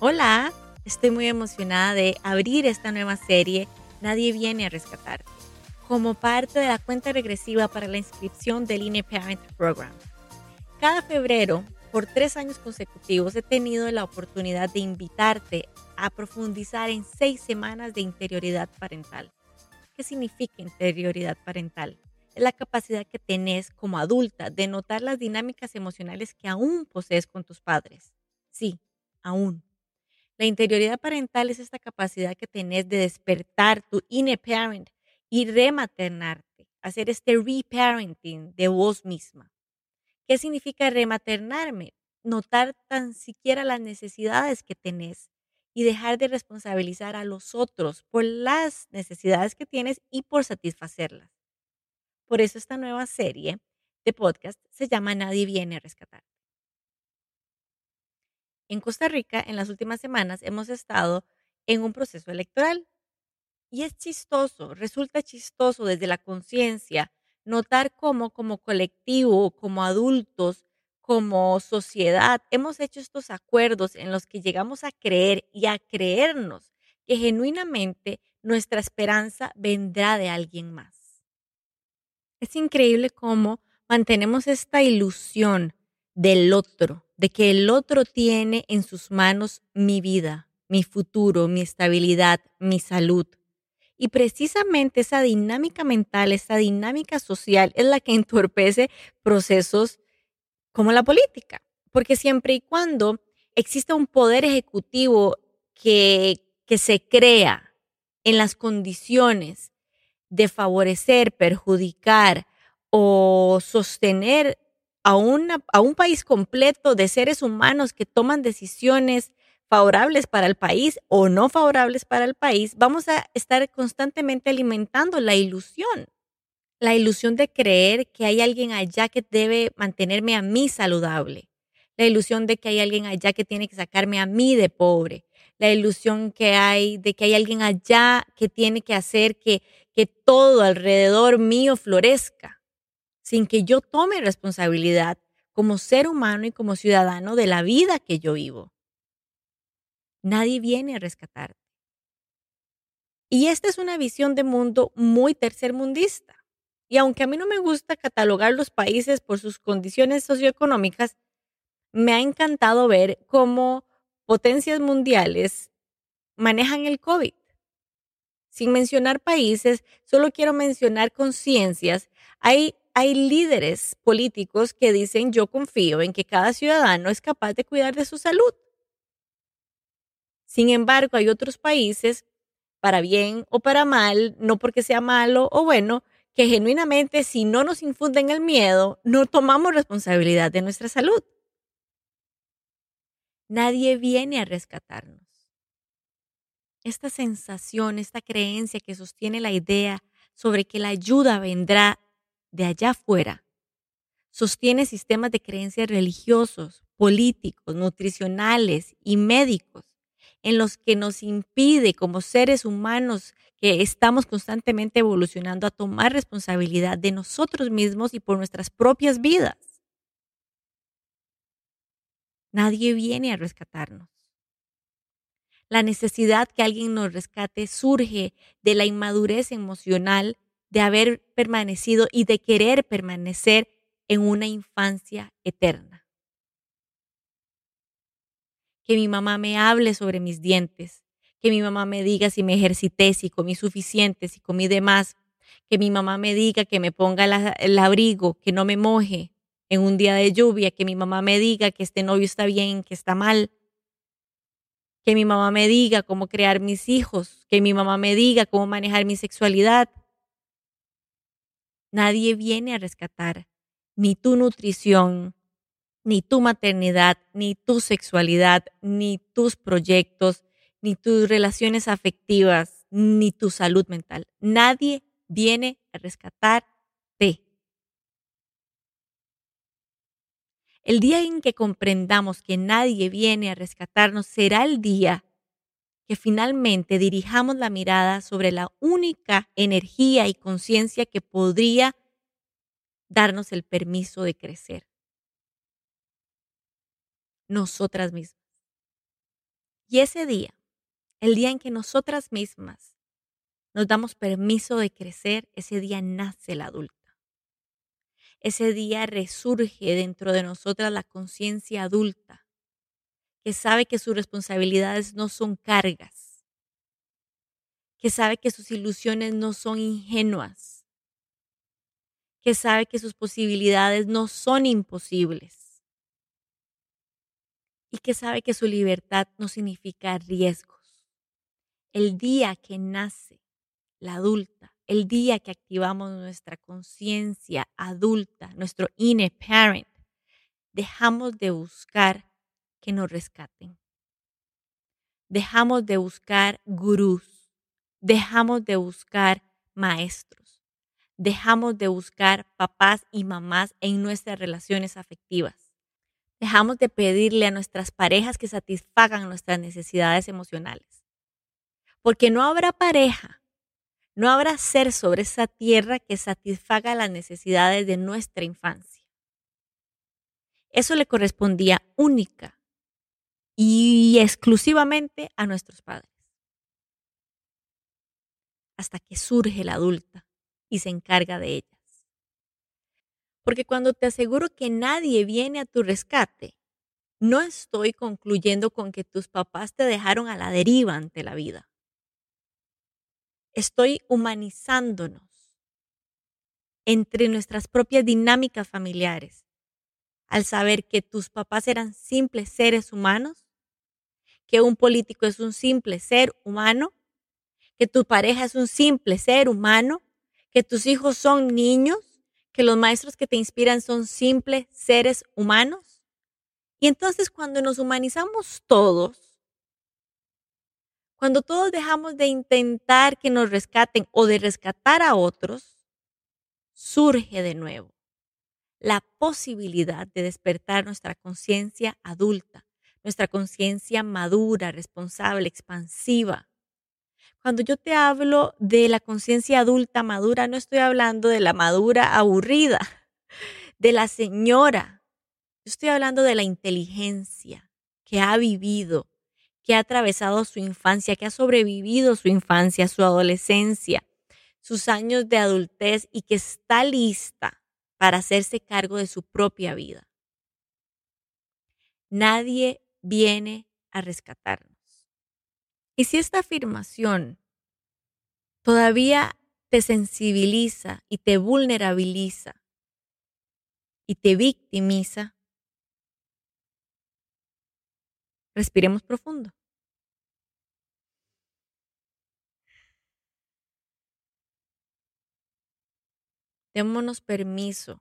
Hola, estoy muy emocionada de abrir esta nueva serie Nadie viene a rescatar como parte de la cuenta regresiva para la inscripción del INE Parent Program. Cada febrero, por tres años consecutivos, he tenido la oportunidad de invitarte a profundizar en seis semanas de interioridad parental. ¿Qué significa interioridad parental? Es la capacidad que tenés como adulta de notar las dinámicas emocionales que aún posees con tus padres. Sí, aún. La interioridad parental es esta capacidad que tenés de despertar tu inner parent y rematernarte, hacer este reparenting de vos misma. ¿Qué significa rematernarme? Notar tan siquiera las necesidades que tenés y dejar de responsabilizar a los otros por las necesidades que tienes y por satisfacerlas. Por eso esta nueva serie de podcast se llama Nadie viene a rescatar. En Costa Rica, en las últimas semanas, hemos estado en un proceso electoral. Y es chistoso, resulta chistoso desde la conciencia notar cómo como colectivo, como adultos, como sociedad, hemos hecho estos acuerdos en los que llegamos a creer y a creernos que genuinamente nuestra esperanza vendrá de alguien más. Es increíble cómo mantenemos esta ilusión del otro, de que el otro tiene en sus manos mi vida, mi futuro, mi estabilidad, mi salud. Y precisamente esa dinámica mental, esa dinámica social es la que entorpece procesos como la política. Porque siempre y cuando exista un poder ejecutivo que, que se crea en las condiciones de favorecer, perjudicar o sostener a, a un país completo de seres humanos que toman decisiones favorables para el país o no favorables para el país, vamos a estar constantemente alimentando la ilusión. La ilusión de creer que hay alguien allá que debe mantenerme a mí saludable. La ilusión de que hay alguien allá que tiene que sacarme a mí de pobre. La ilusión que hay de que hay alguien allá que tiene que hacer que, que todo alrededor mío florezca sin que yo tome responsabilidad como ser humano y como ciudadano de la vida que yo vivo. Nadie viene a rescatarte. Y esta es una visión de mundo muy tercermundista. Y aunque a mí no me gusta catalogar los países por sus condiciones socioeconómicas, me ha encantado ver cómo potencias mundiales manejan el COVID. Sin mencionar países, solo quiero mencionar conciencias. Hay hay líderes políticos que dicen yo confío en que cada ciudadano es capaz de cuidar de su salud. Sin embargo, hay otros países, para bien o para mal, no porque sea malo o bueno, que genuinamente si no nos infunden el miedo, no tomamos responsabilidad de nuestra salud. Nadie viene a rescatarnos. Esta sensación, esta creencia que sostiene la idea sobre que la ayuda vendrá de allá afuera sostiene sistemas de creencias religiosos, políticos, nutricionales y médicos en los que nos impide como seres humanos que estamos constantemente evolucionando a tomar responsabilidad de nosotros mismos y por nuestras propias vidas. Nadie viene a rescatarnos. La necesidad que alguien nos rescate surge de la inmadurez emocional de haber permanecido y de querer permanecer en una infancia eterna. Que mi mamá me hable sobre mis dientes, que mi mamá me diga si me ejercité, si comí suficiente, si comí de más, que mi mamá me diga que me ponga el abrigo, que no me moje en un día de lluvia, que mi mamá me diga que este novio está bien, que está mal, que mi mamá me diga cómo crear mis hijos, que mi mamá me diga cómo manejar mi sexualidad, Nadie viene a rescatar ni tu nutrición, ni tu maternidad, ni tu sexualidad, ni tus proyectos, ni tus relaciones afectivas, ni tu salud mental. Nadie viene a rescatarte. El día en que comprendamos que nadie viene a rescatarnos será el día que finalmente dirijamos la mirada sobre la única energía y conciencia que podría darnos el permiso de crecer. Nosotras mismas. Y ese día, el día en que nosotras mismas nos damos permiso de crecer, ese día nace la adulta. Ese día resurge dentro de nosotras la conciencia adulta, que sabe que sus responsabilidades no son cargas, que sabe que sus ilusiones no son ingenuas, que sabe que sus posibilidades no son imposibles y que sabe que su libertad no significa riesgos. El día que nace la adulta, el día que activamos nuestra conciencia adulta, nuestro inner parent, dejamos de buscar que nos rescaten. Dejamos de buscar gurús, dejamos de buscar maestros, dejamos de buscar papás y mamás en nuestras relaciones afectivas. Dejamos de pedirle a nuestras parejas que satisfagan nuestras necesidades emocionales. Porque no habrá pareja no habrá ser sobre esa tierra que satisfaga las necesidades de nuestra infancia. Eso le correspondía única y exclusivamente a nuestros padres. Hasta que surge la adulta y se encarga de ellas. Porque cuando te aseguro que nadie viene a tu rescate, no estoy concluyendo con que tus papás te dejaron a la deriva ante la vida estoy humanizándonos entre nuestras propias dinámicas familiares al saber que tus papás eran simples seres humanos, que un político es un simple ser humano, que tu pareja es un simple ser humano, que tus hijos son niños, que los maestros que te inspiran son simples seres humanos. Y entonces cuando nos humanizamos todos, cuando todos dejamos de intentar que nos rescaten o de rescatar a otros, surge de nuevo la posibilidad de despertar nuestra conciencia adulta, nuestra conciencia madura, responsable, expansiva. Cuando yo te hablo de la conciencia adulta madura, no estoy hablando de la madura aburrida, de la señora. Yo estoy hablando de la inteligencia que ha vivido, que ha atravesado su infancia, que ha sobrevivido su infancia, su adolescencia, sus años de adultez y que está lista para hacerse cargo de su propia vida. Nadie viene a rescatarnos. Y si esta afirmación todavía te sensibiliza y te vulnerabiliza y te victimiza, respiremos profundo. Démonos permiso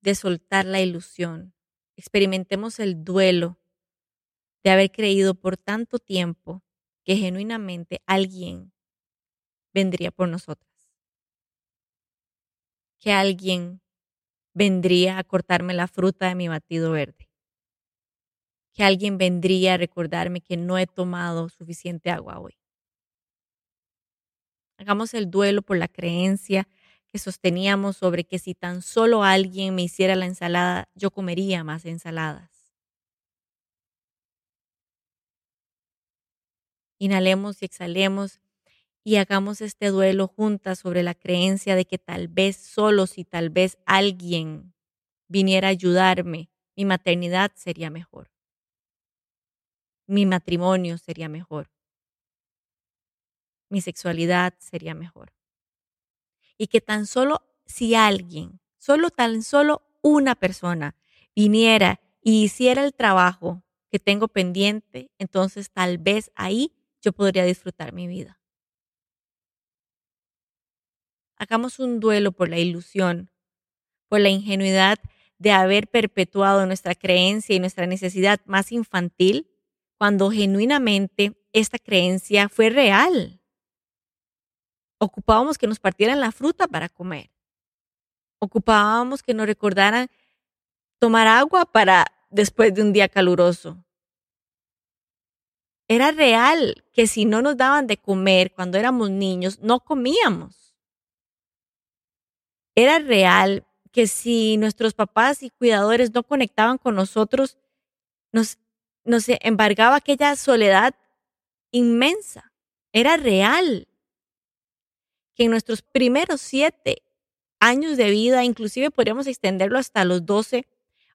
de soltar la ilusión. Experimentemos el duelo de haber creído por tanto tiempo que genuinamente alguien vendría por nosotras. Que alguien vendría a cortarme la fruta de mi batido verde. Que alguien vendría a recordarme que no he tomado suficiente agua hoy. Hagamos el duelo por la creencia que sosteníamos sobre que si tan solo alguien me hiciera la ensalada, yo comería más ensaladas. Inhalemos y exhalemos y hagamos este duelo juntas sobre la creencia de que tal vez solo si tal vez alguien viniera a ayudarme, mi maternidad sería mejor. Mi matrimonio sería mejor. Mi sexualidad sería mejor y que tan solo si alguien, solo tan solo una persona viniera y hiciera el trabajo que tengo pendiente, entonces tal vez ahí yo podría disfrutar mi vida. Hagamos un duelo por la ilusión, por la ingenuidad de haber perpetuado nuestra creencia y nuestra necesidad más infantil cuando genuinamente esta creencia fue real ocupábamos que nos partieran la fruta para comer. Ocupábamos que nos recordaran tomar agua para después de un día caluroso. Era real que si no nos daban de comer cuando éramos niños, no comíamos. Era real que si nuestros papás y cuidadores no conectaban con nosotros, nos, nos embargaba aquella soledad inmensa. Era real. Que en nuestros primeros siete años de vida, inclusive podríamos extenderlo hasta los doce,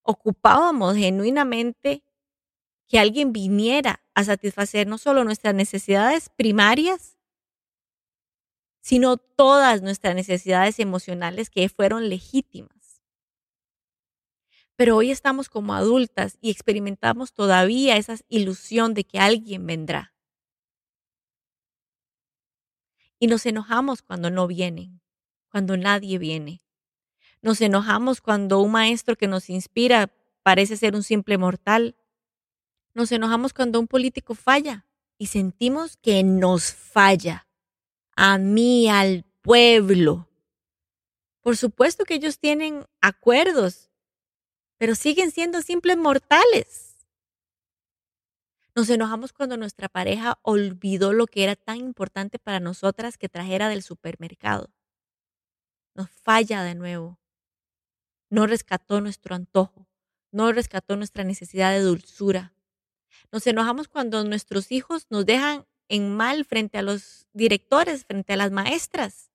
ocupábamos genuinamente que alguien viniera a satisfacer no solo nuestras necesidades primarias, sino todas nuestras necesidades emocionales que fueron legítimas. Pero hoy estamos como adultas y experimentamos todavía esa ilusión de que alguien vendrá. Y nos enojamos cuando no vienen, cuando nadie viene. Nos enojamos cuando un maestro que nos inspira parece ser un simple mortal. Nos enojamos cuando un político falla y sentimos que nos falla. A mí, al pueblo. Por supuesto que ellos tienen acuerdos, pero siguen siendo simples mortales. Nos enojamos cuando nuestra pareja olvidó lo que era tan importante para nosotras que trajera del supermercado. Nos falla de nuevo no rescató nuestro antojo, no rescató nuestra necesidad de dulzura. Nos enojamos cuando nuestros hijos nos dejan en mal frente a los directores, frente a las maestras.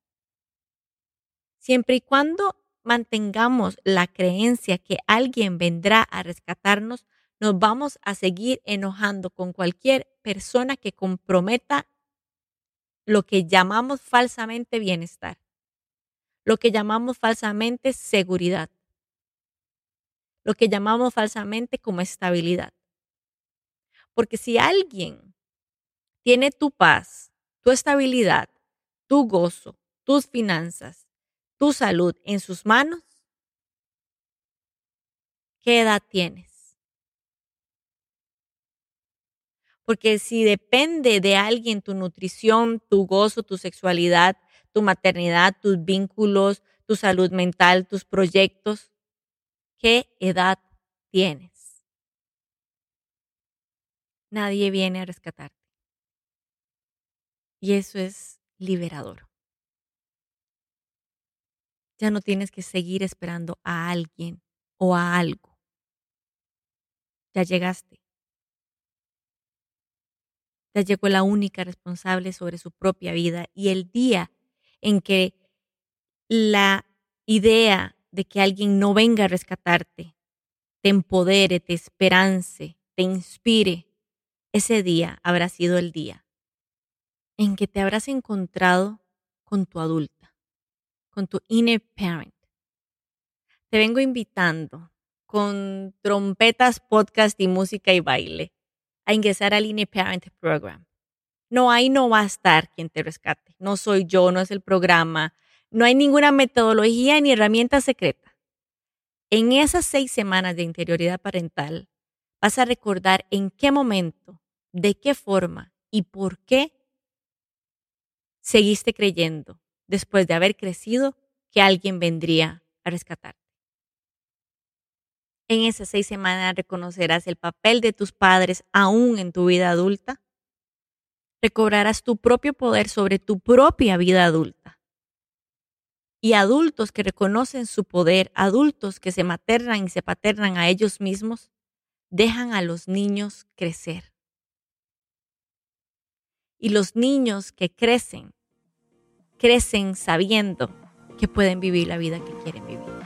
Siempre y cuando mantengamos la creencia que alguien vendrá a rescatarnos, nos vamos a seguir enojando con cualquier persona que comprometa lo que llamamos falsamente bienestar, lo que llamamos falsamente seguridad lo que llamamos falsamente como estabilidad. Porque si alguien tiene tu paz, tu estabilidad, tu gozo, tus finanzas, tu salud en sus manos, ¿qué edad tienes? Porque si depende de alguien tu nutrición, tu gozo, tu sexualidad, tu maternidad, tus vínculos, tu salud mental, tus proyectos, ¿Qué edad tienes? Nadie viene a rescatarte. Y eso es liberador. Ya no tienes que seguir esperando a alguien o a algo. Ya llegaste. Llegó la única responsable sobre su propia vida y el día en que la idea de que alguien no venga a rescatarte, te empodere, te esperance, te inspire, ese día habrá sido el día en que te habrás encontrado con tu adulta, con tu inner parent. Te vengo invitando con trompetas, podcast y música y baile a ingresar al Inner Parent Program. No, ahí no va a estar quien te rescate. No soy yo, no es el programa, no hay ninguna metodología ni herramienta secreta. En esas seis semanas de interioridad parental, vas a recordar en qué momento, de qué forma y por qué seguiste creyendo, después de haber crecido, que alguien vendría a rescatarte. En esas seis semanas reconocerás el papel de tus padres aún en tu vida adulta. Recobrarás tu propio poder sobre tu propia vida adulta y adultos que reconocen su poder, adultos que se maternan y se paternan a ellos mismos, dejan a los niños crecer. Y los niños que crecen, crecen sabiendo que pueden vivir la vida que quieren vivir.